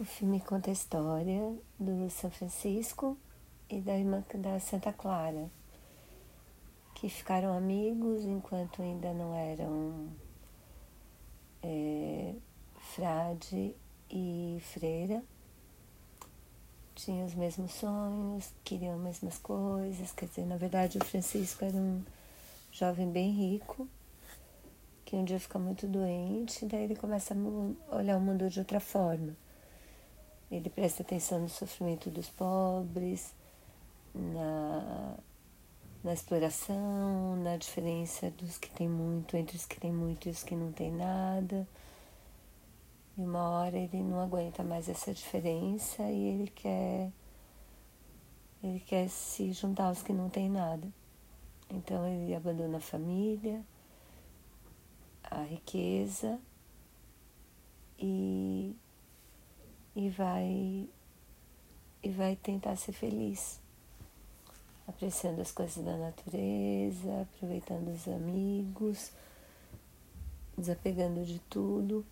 O filme conta a história do São Francisco e da irmã da Santa Clara, que ficaram amigos enquanto ainda não eram é, frade e freira. Tinham os mesmos sonhos, queriam as mesmas coisas. Quer dizer, na verdade, o Francisco era um jovem bem rico que um dia fica muito doente, daí ele começa a olhar o mundo de outra forma. Ele presta atenção no sofrimento dos pobres, na, na exploração, na diferença dos que têm muito entre os que têm muito e os que não têm nada. E uma hora ele não aguenta mais essa diferença e ele quer ele quer se juntar aos que não têm nada. Então ele abandona a família, a riqueza e e vai e vai tentar ser feliz, apreciando as coisas da natureza, aproveitando os amigos, desapegando de tudo.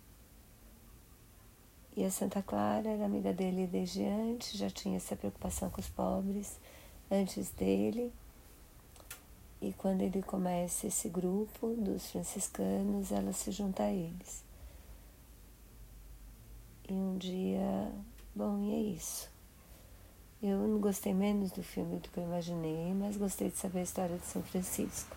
E a Santa Clara era amiga dele desde antes, já tinha essa preocupação com os pobres antes dele. E quando ele começa esse grupo dos franciscanos, ela se junta a eles. E um dia, bom, e é isso. Eu não gostei menos do filme do que eu imaginei, mas gostei de saber a história de São Francisco.